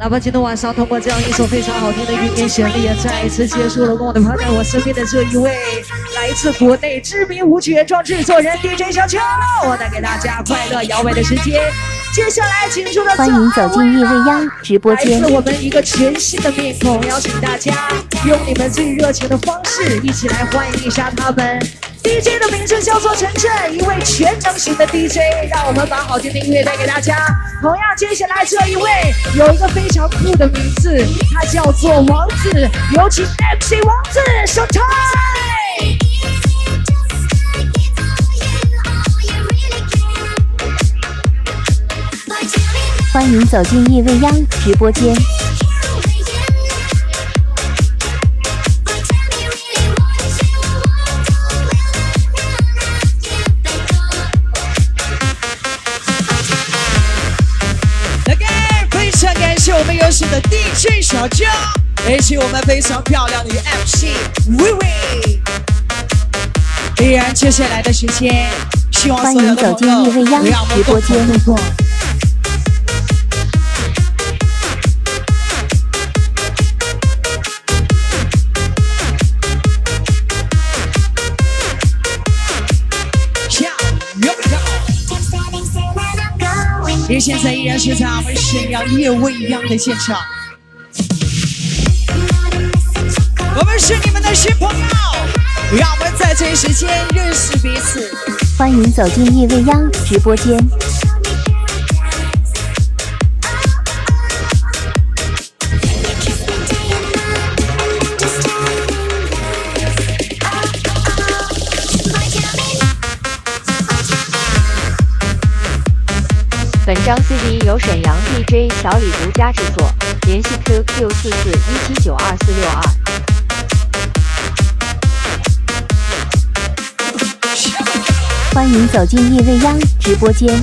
哪怕今天晚上通过这样一首非常好听的语音旋律，也再一次结束了跟我的趴在我身边的这一位来自国内知名舞曲原创制作人 DJ 小秋，我带给大家快乐摇摆的时间。接下来，请出的欢迎走进夜未央直播间。来自我们一个全新的面孔，邀请大家用你们最热情的方式，一起来欢迎一下他们。DJ 的名字叫做晨晨，一位全能型的 DJ，让我们把好听的音乐带给大家。同样，接下来这一位有一个非常酷的名字，他叫做王子，有请 MC 王子上台。欢迎走进夜未央直播间。的 DJ 小江，以及我们非常漂亮的 MC 薇薇。依然接下来的时间，希望所有的朋友不要直播间因为。现在依然是在我们沈阳夜未央的现场，我们是你们的新朋友，让我们在这一时间认识彼此。欢迎走进夜未央直播间。张 CD 由沈阳 DJ 小李独家制作，联系 QQ 四四一七九二四六二。欢迎走进夜未央直播间。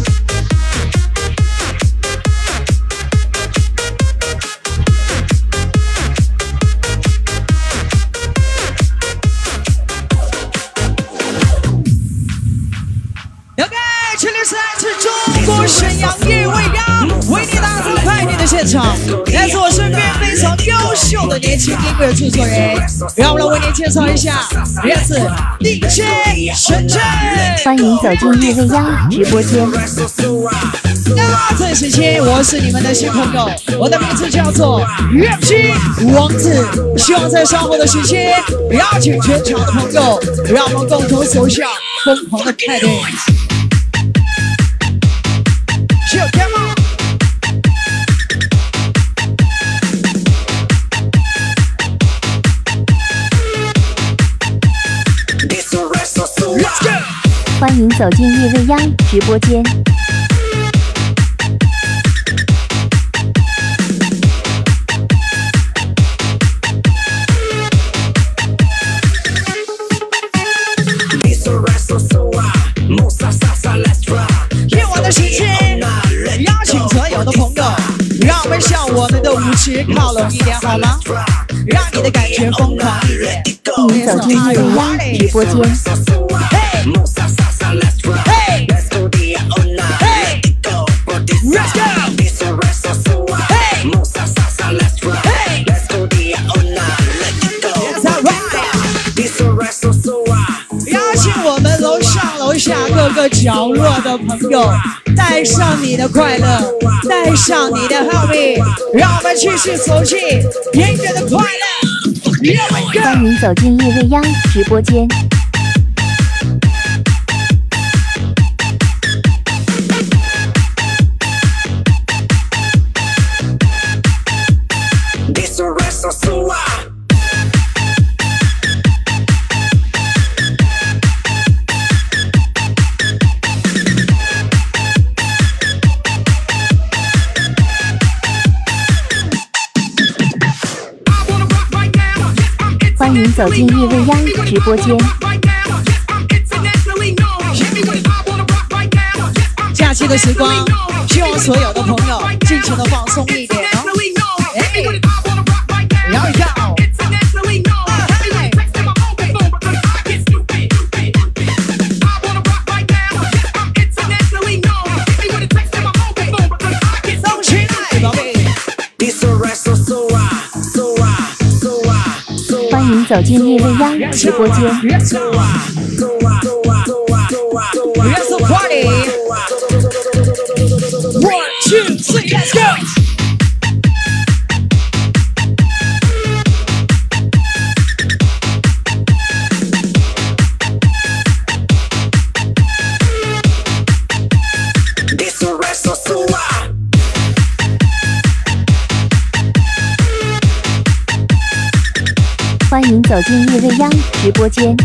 派对的现场，来自我身边非常优秀的年轻音乐制作人，让我来为您介绍一下，来自 DJ 深圳。欢迎走进夜未央直播间。那这时期我是你们的新朋友，我的名字叫做乐姬王子，希望在稍后的时期邀请全场的朋友，让我们共同走向疯狂的派对。欢迎走进夜未央直播间。夜晚的时间，邀请所有的朋友，让我们向我们的舞池靠拢一点，好吗？让你的感觉疯狂一点。欢迎走进夜未央直播间。下各个角落的朋友，带上你的快乐，带上你的好米让我们继续走进音乐的快乐。欢迎走进夜未央直播间。走进夜未央直播间。假期的时光，希望所有的朋友尽情的放松一点哦。哎，摇一摇。走进叶未央直播间。Let's go. 走进夜未央直播间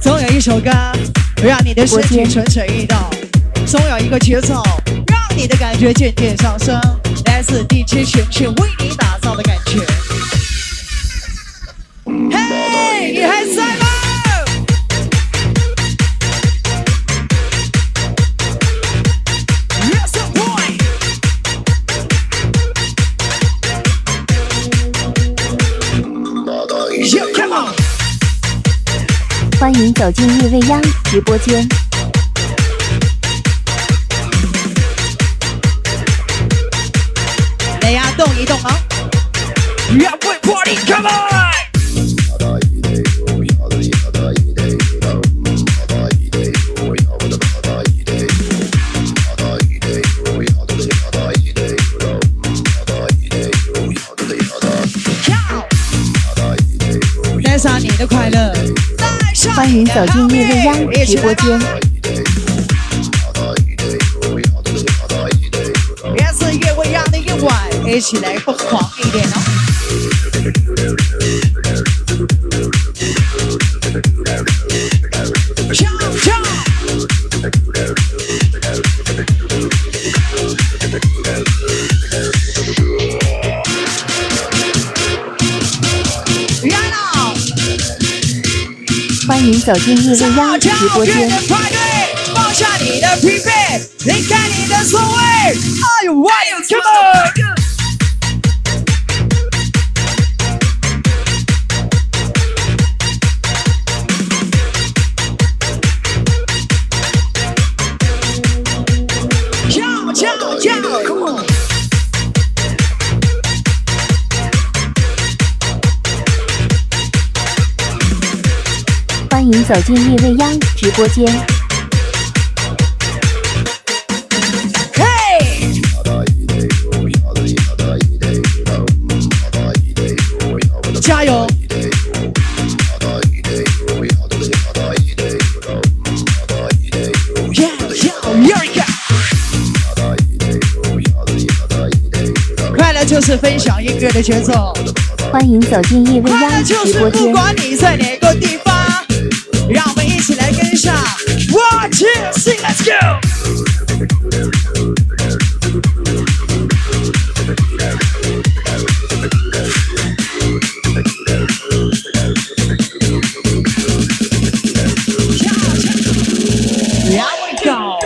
总有一首歌让你的身体蠢蠢欲动总有一个节奏让你的感觉渐渐上升，来自 DJ 璇璇为你打造的感觉。嘿，你还在吗？Yes, boy. Yeah, come on. 欢迎走进叶未央直播间。带上你的快乐，欢迎走进叶未央直播间。一起来疯狂一点哦！跳跳，来了！欢迎走进叶未央直播间。放下你的疲惫，离开你的座位。Come on! 迎走进叶未央直播间。嘿！加油！快乐就是分享音乐的节奏，欢迎走进叶未快乐央就是不直播间。管你在哪个地方，们一起来跟上。One, two, three, let's go！Here we go！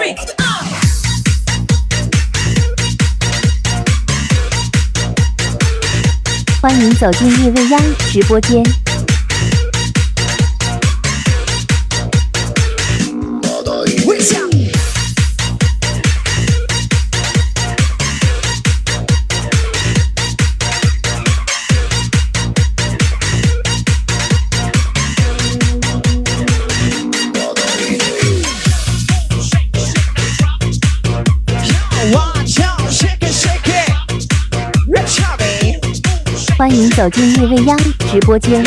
欢迎走进叶未央直播间。欢迎走进夜未央直播间。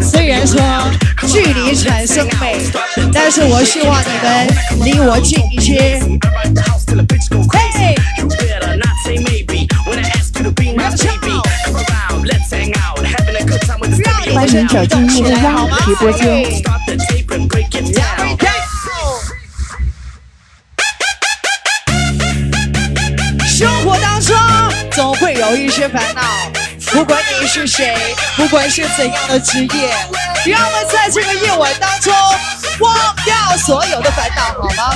虽然说距离产生美，但是我希望你们离我近一些。来跳。来好吗？Start the tape and break it down. 生活当中总会有一些烦恼。不管你是谁，不管是怎样的职业，让我们在这个夜晚当中忘掉所有的烦恼，好吗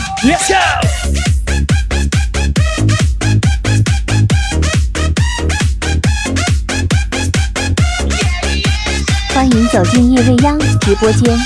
欢迎走进叶未央直播间。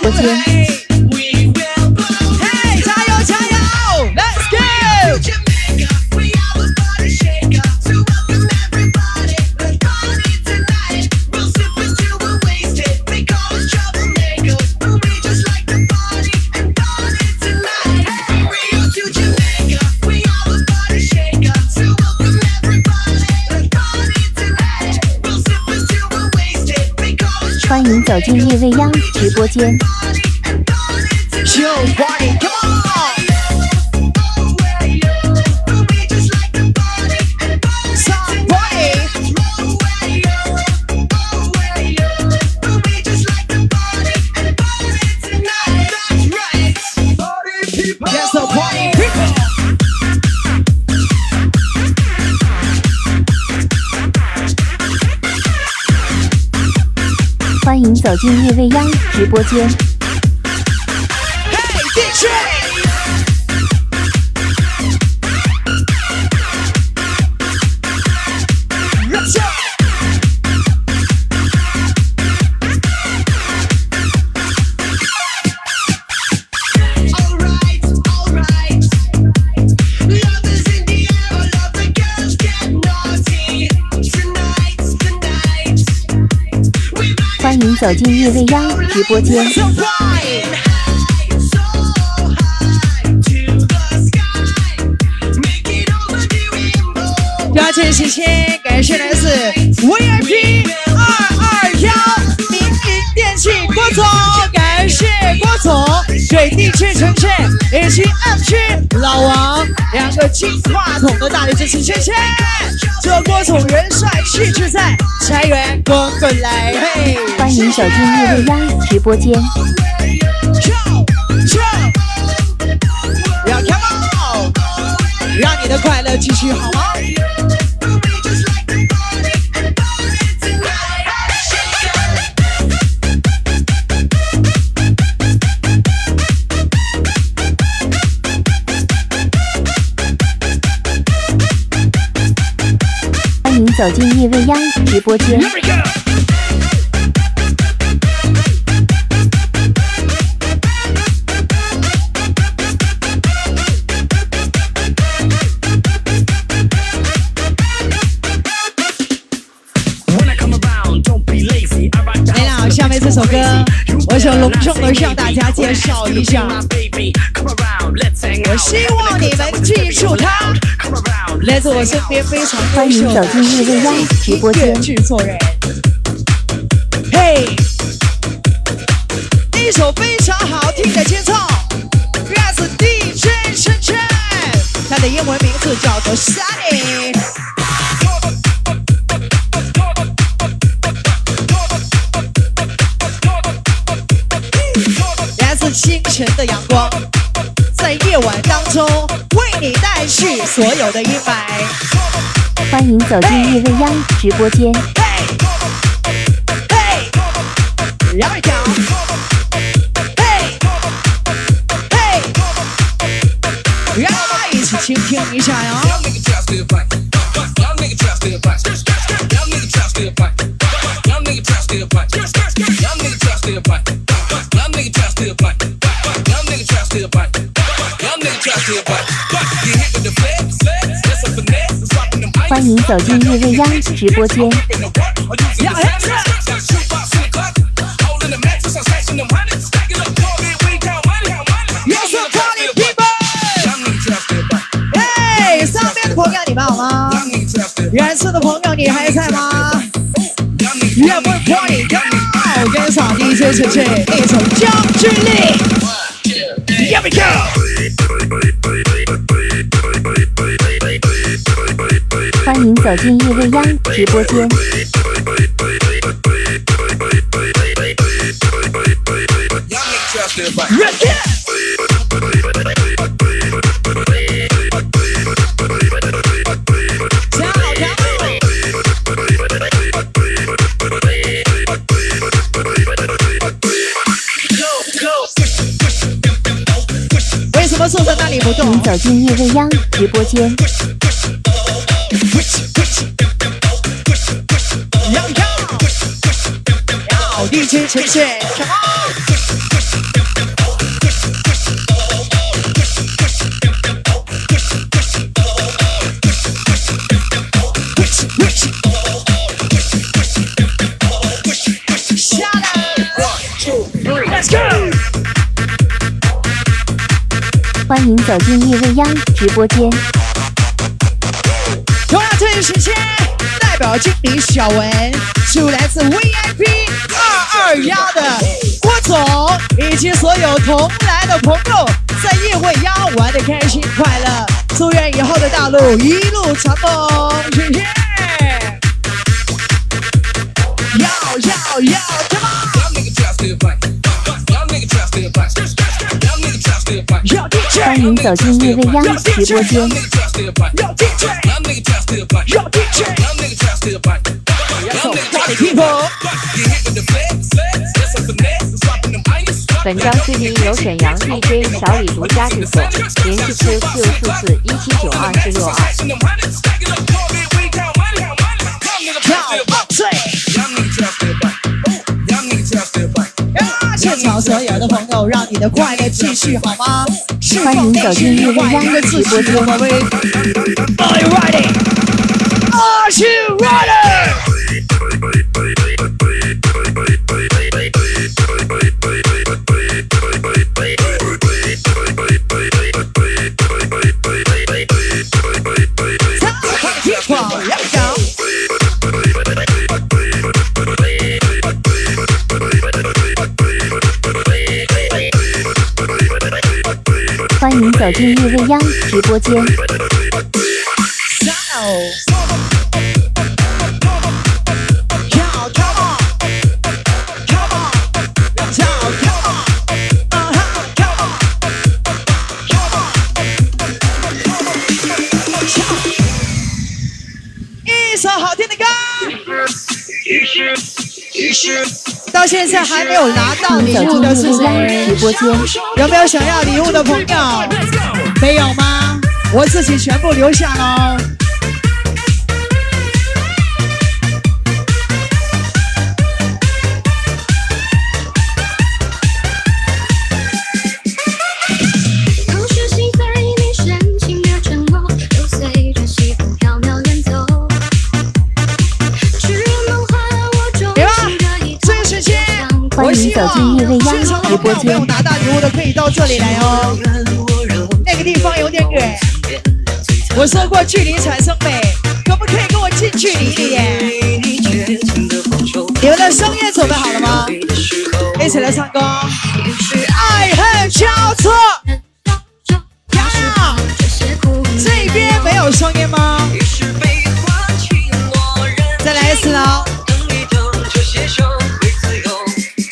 我天！走进夜未央直播间。走进夜未央直播间。走进夜未央直播间。邀请谢谢，感谢来自 VIP 二二幺民营电器郭总，感谢郭总对地区城镇以及 M 区老王两个金话筒的大力支持，谢谢！祝郭总人帅气质在，财源滚滚来，嘿！欢迎走进叶未央直播间。跳跳，要 come on，让你的快乐继续好吗？走进夜未央直播间。没了，下面这首歌，我想隆重的向大家介绍一下，我希望你们记住它。来自我身边非常优欢迎秀的走进夜未央直播音乐间。制作人。嘿，一首非常好听的节奏，来自 DJ 晨晨，他的英文名字叫做 Sunny。来自清晨的阳光，在夜晚当中你带去所有的阴霾。欢迎走进夜未央直播间。嘿，嘿，让我讲，嘿，嘿，让我们一起倾听一下呀。你走进叶未央直播间。原始的朋友，你还在吗？岳不快点，跟上 DJ 姐姐，一首《将军令》，Here we go。欢迎走进夜未央直播间。为什么坐在那里不动？你走进夜未央直播间。Two, three.，Let's go！欢迎走进夜未央直播间。同样这一时间，代表经理小文，就来自 VIP 二二幺的郭总以及所有同来的朋友，在夜未央玩的开心快乐，祝愿以后的大路一路长虹，谢谢。要要要，Come on！欢迎走进夜未央直播间。要 DJ，要 DJ，要 DJ。本张视频由沈阳 DJ 小李独家制作，联系 QQ 数字一七九二四六二。劝好所有的朋友，让你的快乐继续好吗？欢迎走进日未的直播间。贝欢迎走进夜未央直播间。现在还没有拿到礼物的是进夜未央直？播间。有没有想要礼物的朋友？没有吗？我自己全部留下喽。直播间没有。拿到礼物的可以到这里来哦。那个地方有点远，我说过距离产生美，可不可以跟我近距离一点？你们的声乐准备好了吗？一起来唱歌。爱恨交错，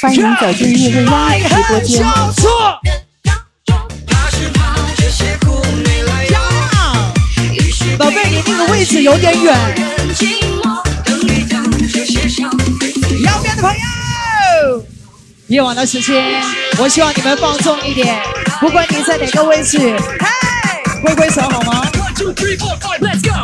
欢迎走进夜未央直播间。交错，宝贝，你那个位置有点远。右边的朋友，夜晚的时间，我希望你们放纵一点，不管你在哪个位置，嘿，挥挥手好吗？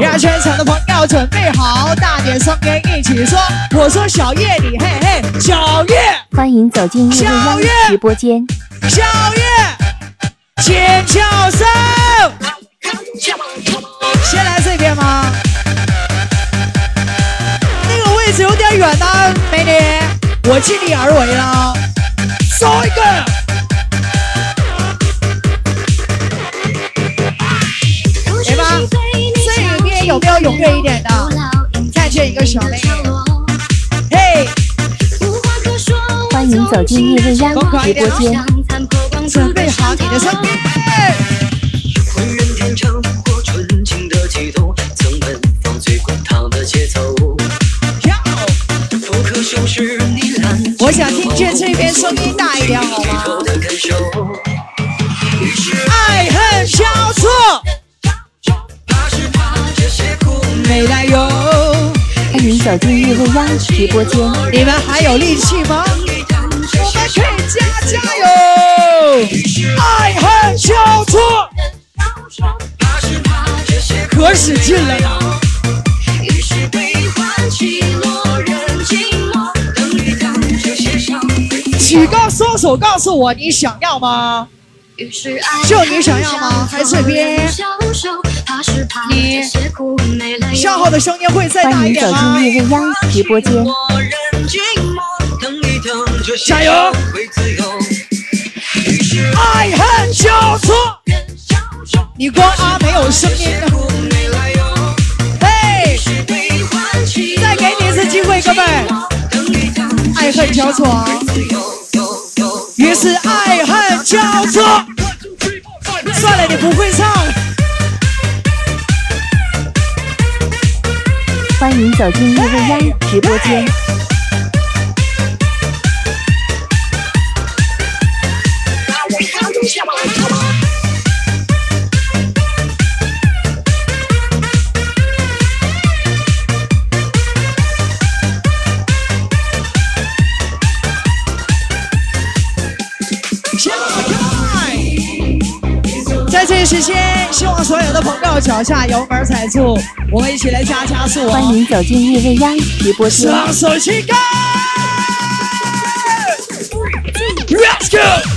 让全场的朋友准备好，大点声音一起说，我说小叶你嘿嘿，小叶，欢迎走进夜未央直播间。小叶，尖叫声，先来这边吗？那个位置有点远呢、美女，我尽力而为了，搜一个。有没有踊跃一点的？看见一个小妹。妹嘿，欢迎迎走进夜未央直播间。准备好你的声音。浑然天成或纯情的悸动，曾奔放最滚烫的节奏。跳，不可收拾你蓝我想听见这边声音大一点好吗？欢迎走进夜未央直播间。你们还有力气吗？我们可以加加油！爱恨交错，可使劲了。举高双手告诉我你想要吗？于是爱就你想要吗还是这边消受怕是怕你这些苦没来由消耗的声音会再大欢迎走一点吗？进夜未央直播间。加油爱恨交错，你光啊没有声音呢。苦没来由。嘿，悲欢起落再给你一次机会，哥们爱恨交错啊。于是爱恨交错。算了，你不会唱。欢迎走进叶未央直播间。一时间，希望所有的朋友脚下油门踩住，我们一起来加加速哦！欢迎走进夜未央直播室。双手起高！Let's go！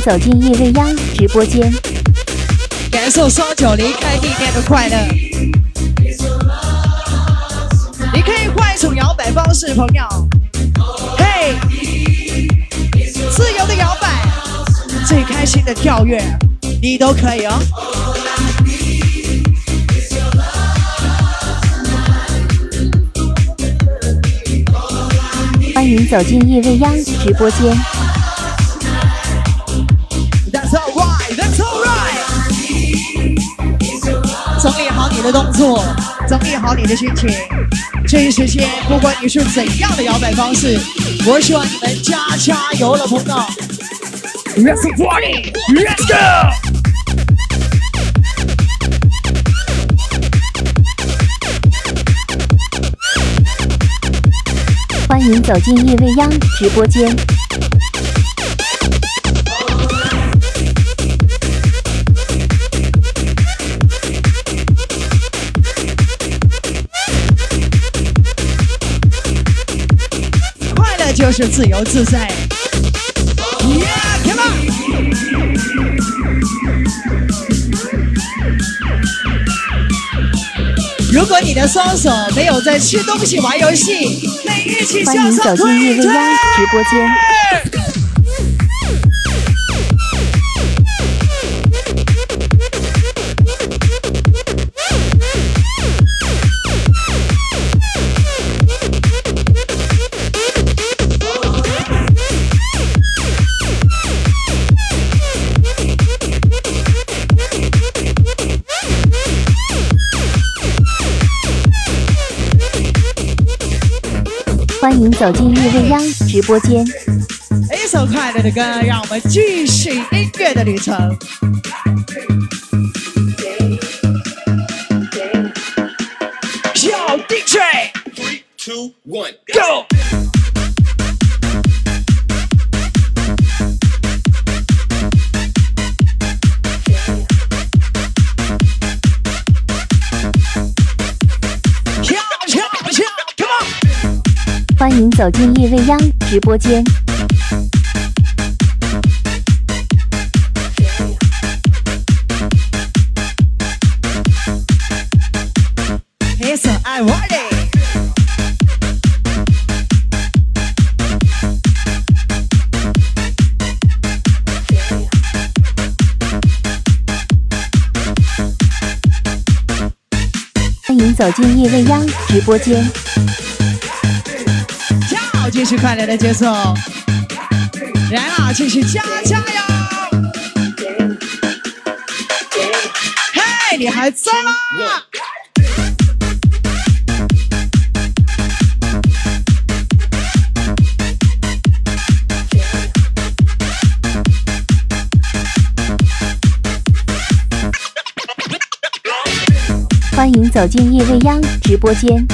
走进夜未央直播间。感受双脚离开地面的快乐。你可以换一种摇摆方式，朋友。嘿，自由的摇摆，最开心的跳跃，你都可以哦。欢迎走进夜未央直播间。你的动作，整理好你的心情。这一时间，不管你是怎样的摇摆方式，我希望你们加加油了，朋友。Let's party, let's go！欢迎走进夜未央直播间。就是自由自在。Yeah, come on！如果你的双手没有在吃东西、玩游戏，那一起欢迎向上走进夜推未央直播间。迎走进夜未央直播间。一首快乐的歌，让我们继续音乐的旅程。小 DJ Two, one. Go！欢迎走进叶未央直播间。Yes, I want。欢迎走进叶未央直播间。继续快乐的节奏。来啦，继续加加油！嘿，你还在吗？欢迎走进夜未央直播间。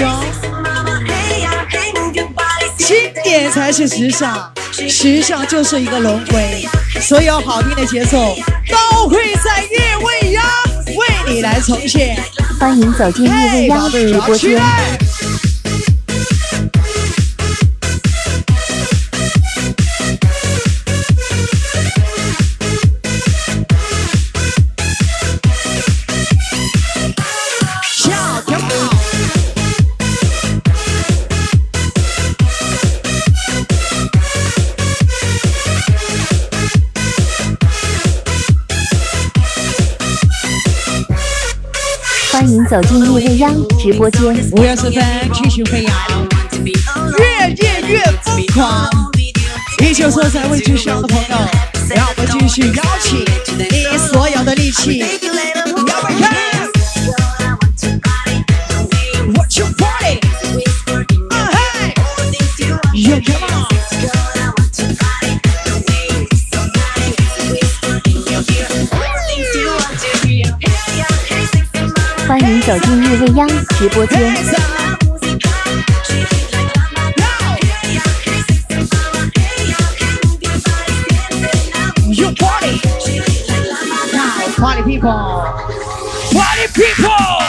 我们继续哦。经典才是时尚，时尚就是一个轮回，所有好听的节奏都会在夜未央为你来重现。欢迎走进夜未央直播间。走进夜未央直播间。五月十分继续飞扬，越夜越疯狂。依旧坐在位置上的朋友，让我们继续邀请你所有的力气。走进夜未央直播间。You party! Now, party people! Party people!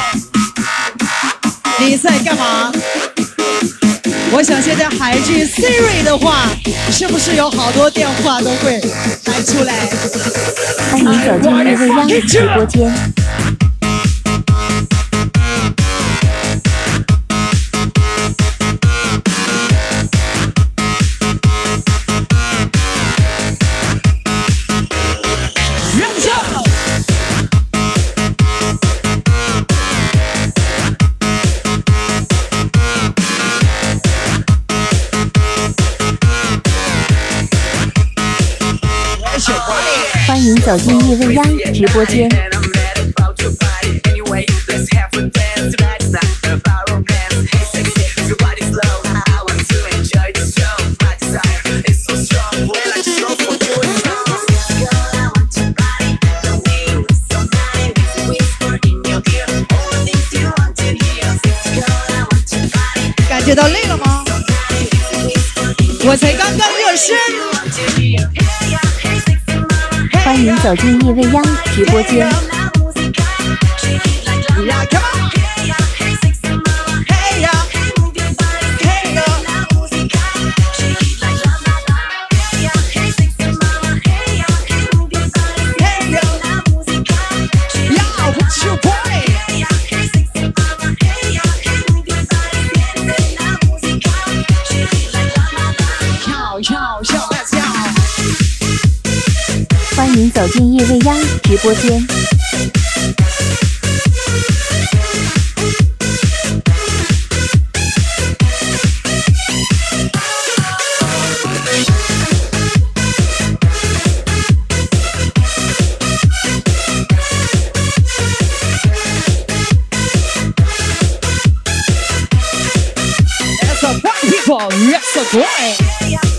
你在干嘛？我想现在喊一句 Siri 的话，是不是有好多电话都会弹出来？欢迎走进夜未央直播间。走进叶未央直播间。走进夜未央直播间。进夜未央直播间。That's a party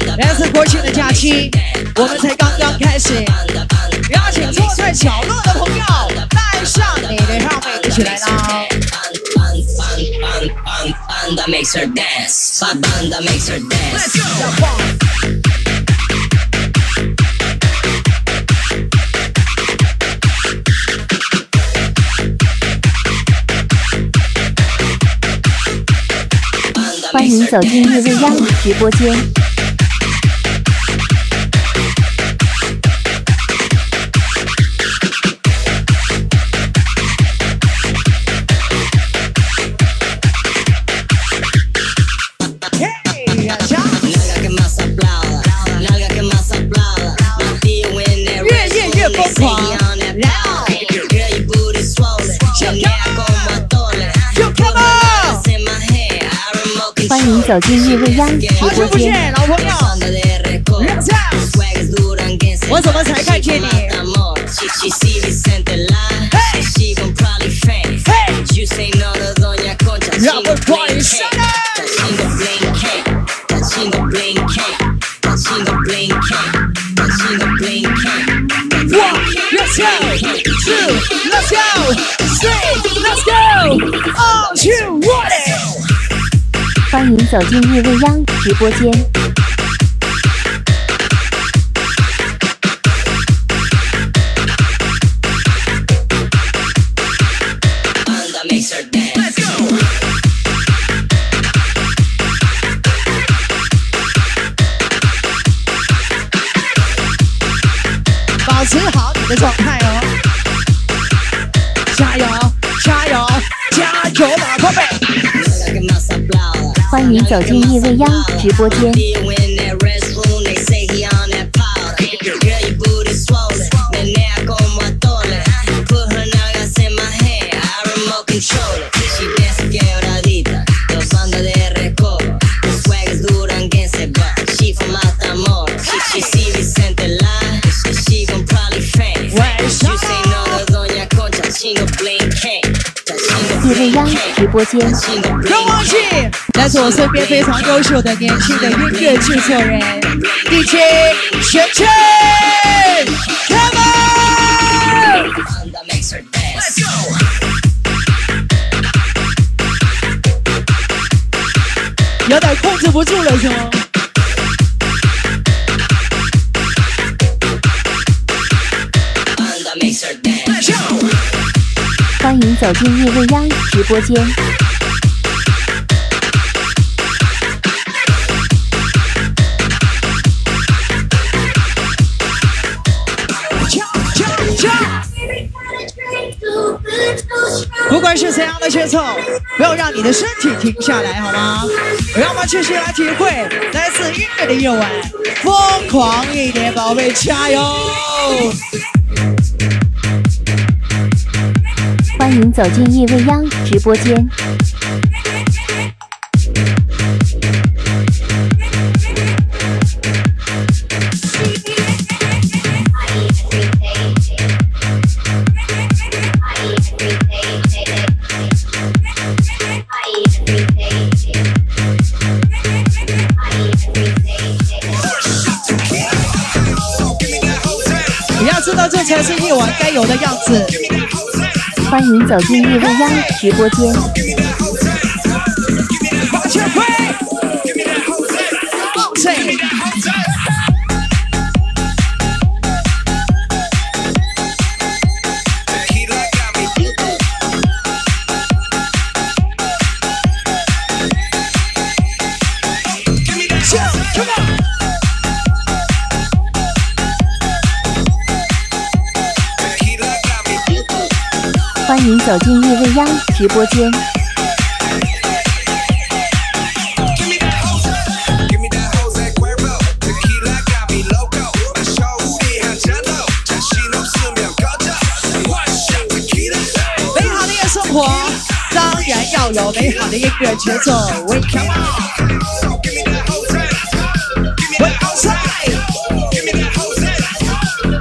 来自国庆的假期，我们才刚刚开始。邀请坐在角落的朋友，带上你的 helmet，起来啦。欢迎走进叶未央直播间。Remote 欢迎走进夜未央直好久不播间。见，老朋友。Banda de recodo. 让下 Swag es duranguense. 我怎么才看见你 Amor. She, she see Vicente Line. Hey! She gon' probably faint. Hey! You say no to Doña Concha. 让我快上来！Chingo bling cake. Chingo bling cake. Chingo bling cake. Chingo bling cake. One, let's go. Two, let's go. Three, let's go. All you 迎走进夜未央直播间。保持好你的状态。Aplauda. 欢迎走进夜未央直播间。Be in that restroom, they say he on that powder. Girl, your booty swollen. Menea como atole. Put her nalgas in my hair, I remote control it. She dance quebradita, los banda de recodo. The swag is duranguense, but she from Matamoros. She, she see Vicente Line, she gon' probably faint. You say no to Doña Concha, chingo bling cake. 夜未央直播间。Chingo 不要 bling 忘记，来自我身边非常优秀的年轻的音乐制作人一起全程开门有点控制不住了是吗欢迎走进夜未央直播间。不管是怎样的节奏，不要让你的身体停下来，好吗？让我们继续来体会来自音乐的夜晚，疯狂一点，宝贝，加油！欢迎走进夜未央直播间。我的样子。欢迎走进夜未央直播间。直播间。美好的夜生活，当然要有美好的音乐节奏。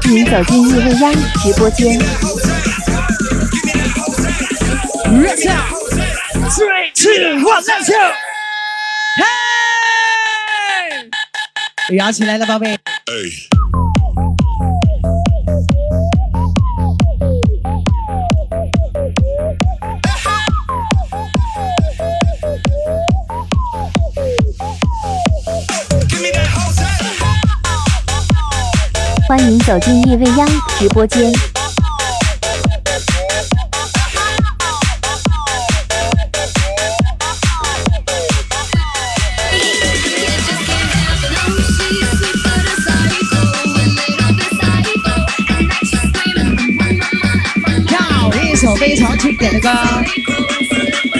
欢迎走进夜未央直播间。热起来，three two one，let's go！嘿，摇起来了，宝贝！欢迎走进叶未央直播间。一首非常经典的歌。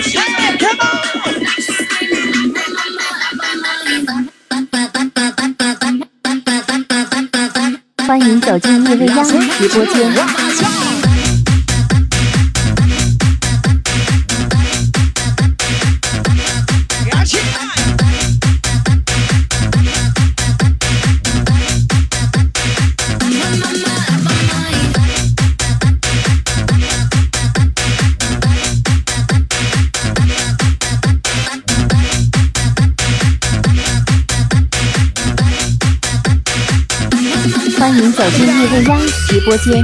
Hey, come on！欢迎走进叶未央直播间。走进夜未央直播间。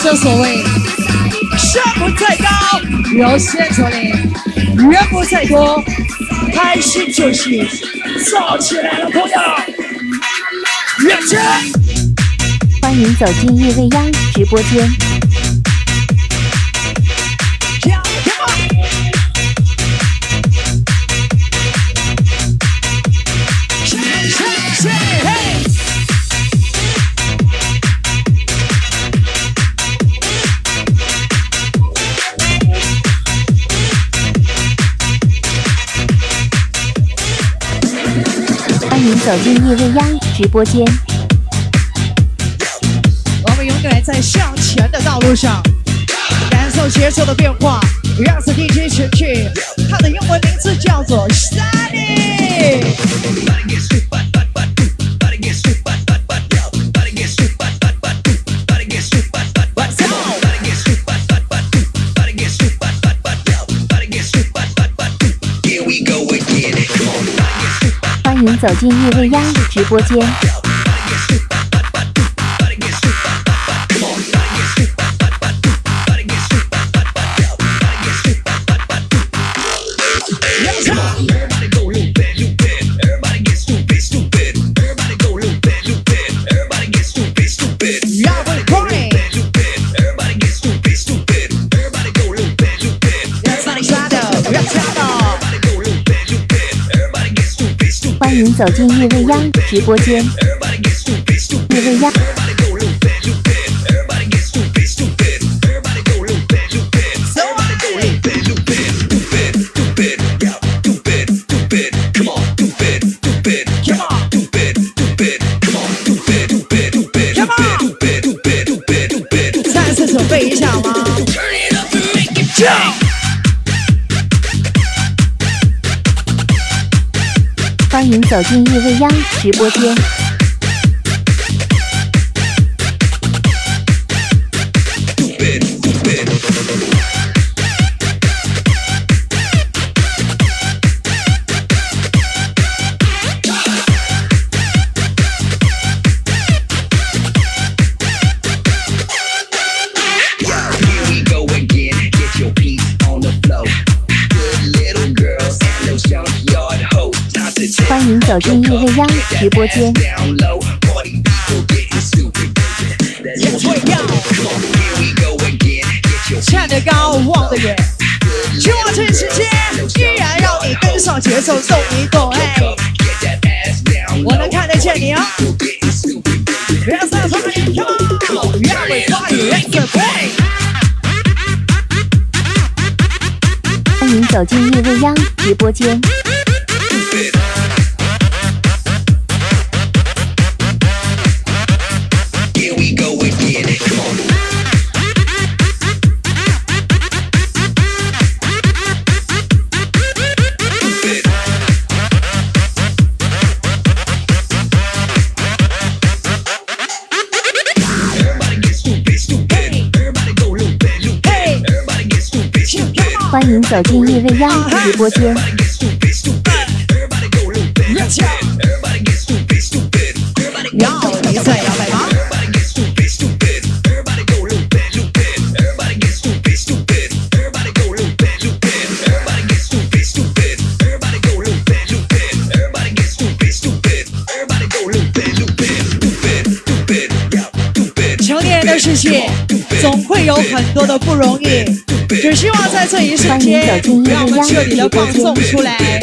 正所谓，山不在高，有线索领；人不在多，开心就是燥起来了，朋友，认真。欢迎走进夜未央直播间。欢迎走进夜未央直播间。在向前的道路上，感受节奏的变化，让此 DJ 前去。他的英文名字叫做 Sunny。Let's go！欢迎走进夜未央直播间。走进夜未央直播间。夜未央，欢迎走进夜未央直播间。欢迎走进夜未央直播间。站得高，望得远。希望这时间依然让你跟上节奏，动一动，哎，我能看得见你啊！欢迎走进夜未央直播间。欢迎走进易未央直播间。兄弟们，事情总会有很多的不容易。只希望在这一瞬间，让我们彻底的放纵出来。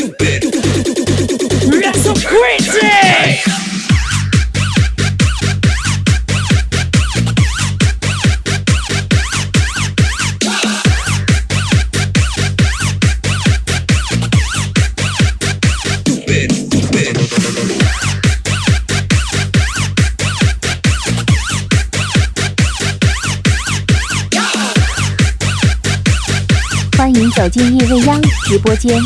走进夜未央直播间。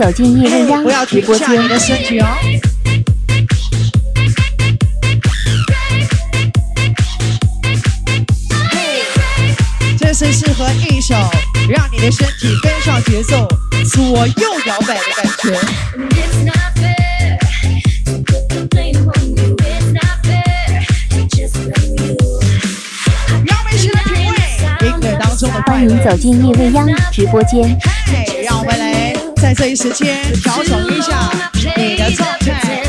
走进叶未央直播间停下你。的身体哦。这是适合一首让你的身体跟上节奏、左右摇摆的感觉。乐当中的快欢迎乐。走进夜未央直播间。在这一时间调整一下你的状态。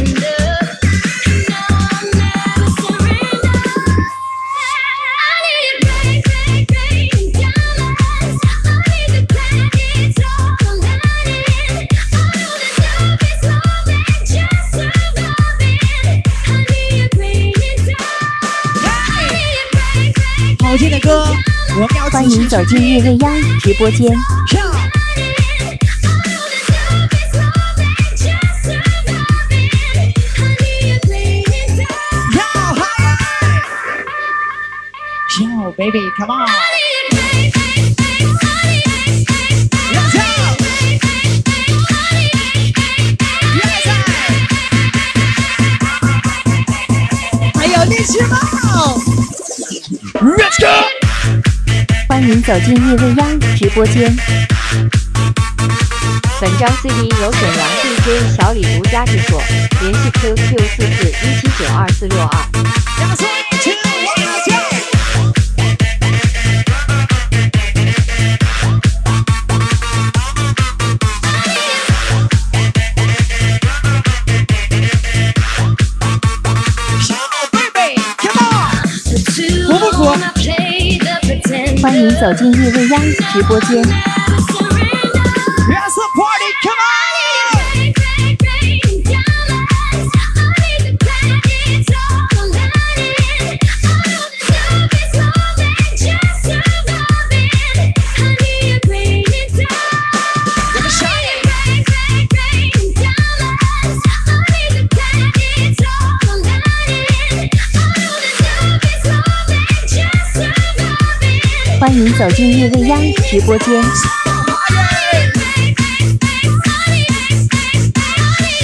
I 好听的歌，我们要欢迎走进夜未央直播间。要 baby，come on！欢迎走进夜未央直播间。本张 CD 由沈阳 DJ 小李独家制作，联系 QQ 四四一七九二四六二。请走进夜未央直播间。欢迎走进叶未央直播间。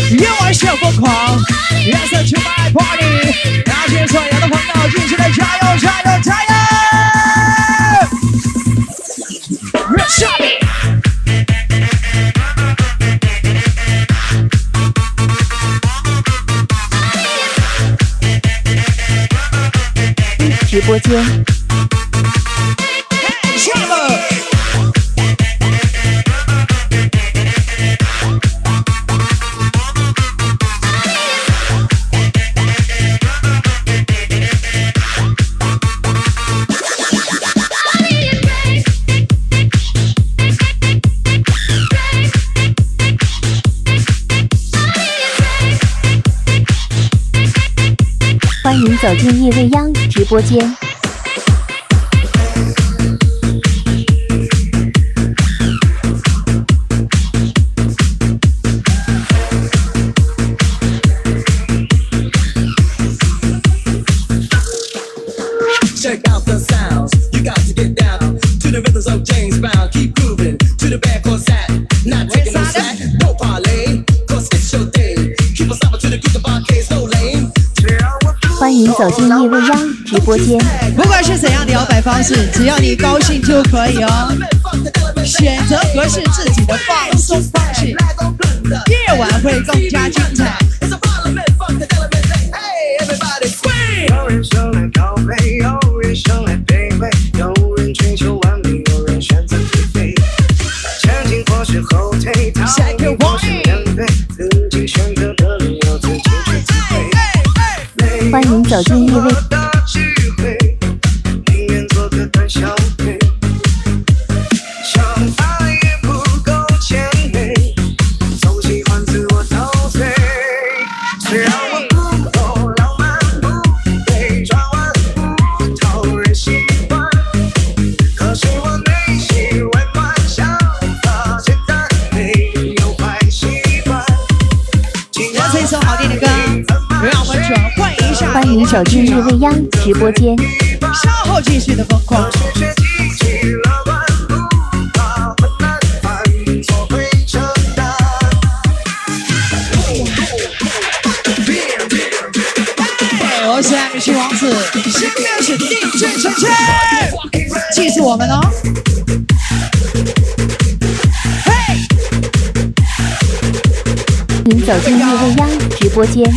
越玩越疯狂，Let's to my party！邀请所有的朋友尽情的加油加油加油！下面。直播间。欢迎走进夜未央直播间。走进夜未央直播间。不管是怎样的摇摆方式，只要你高兴就可以哦。选择合适自己的放松方式，夜晚会更加精彩。有欢迎走进夜未走进夜未央直播间。稍后继续的疯狂。学学积极乐观，不怕困难，犯错会承担。哎我是 MC 王子，身边是 DJ 晨晨，记住我们哦。嘿，欢迎走进夜未央直播间。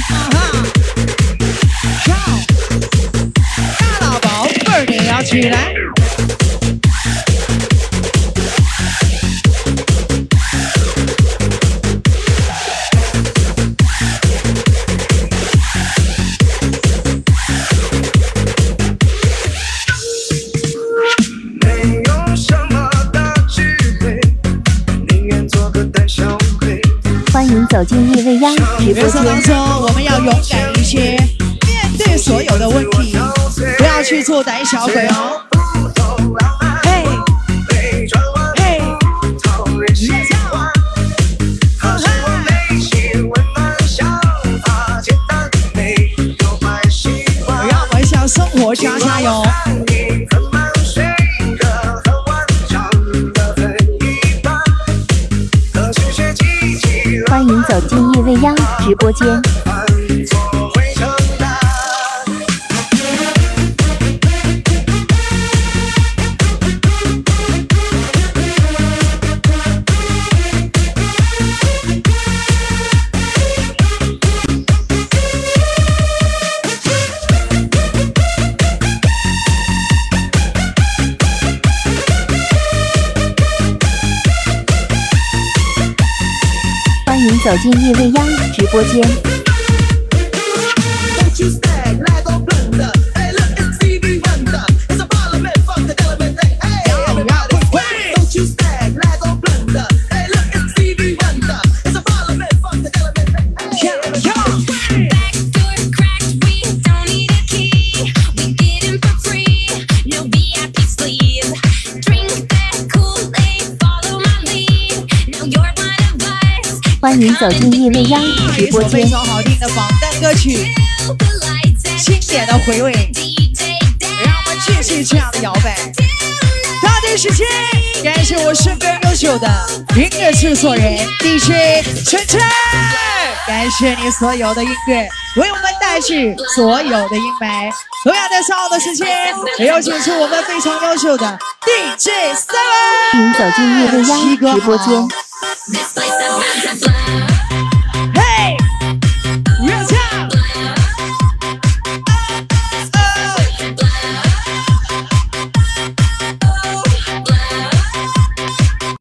欢迎走进夜未央直播人生当间。中，我们要勇敢一些，面对所有的问题，去做胆小鬼哦。不懂浪漫，嘿，被转弯，嘿，讨人喜欢。可是我内心温暖，想法简单，没有坏习惯。让我们向生活加加油。你很慢，睡得很晚，长得很一般。可是却积极乐欢迎走进夜未央直播间。走进夜未央直播间。迎走进夜未央直播间一首非。常好听的榜单歌曲.经典的回味，让我们继续这样的摇摆。大地时间，感谢我身边优秀的音乐制作人 DJ 晨晨，感谢你所有的音乐为我们带去所有的阴霾。同样在稍后的时间，也有请出我们非常优秀的 DJ Seven。欢迎走进夜未央直播间。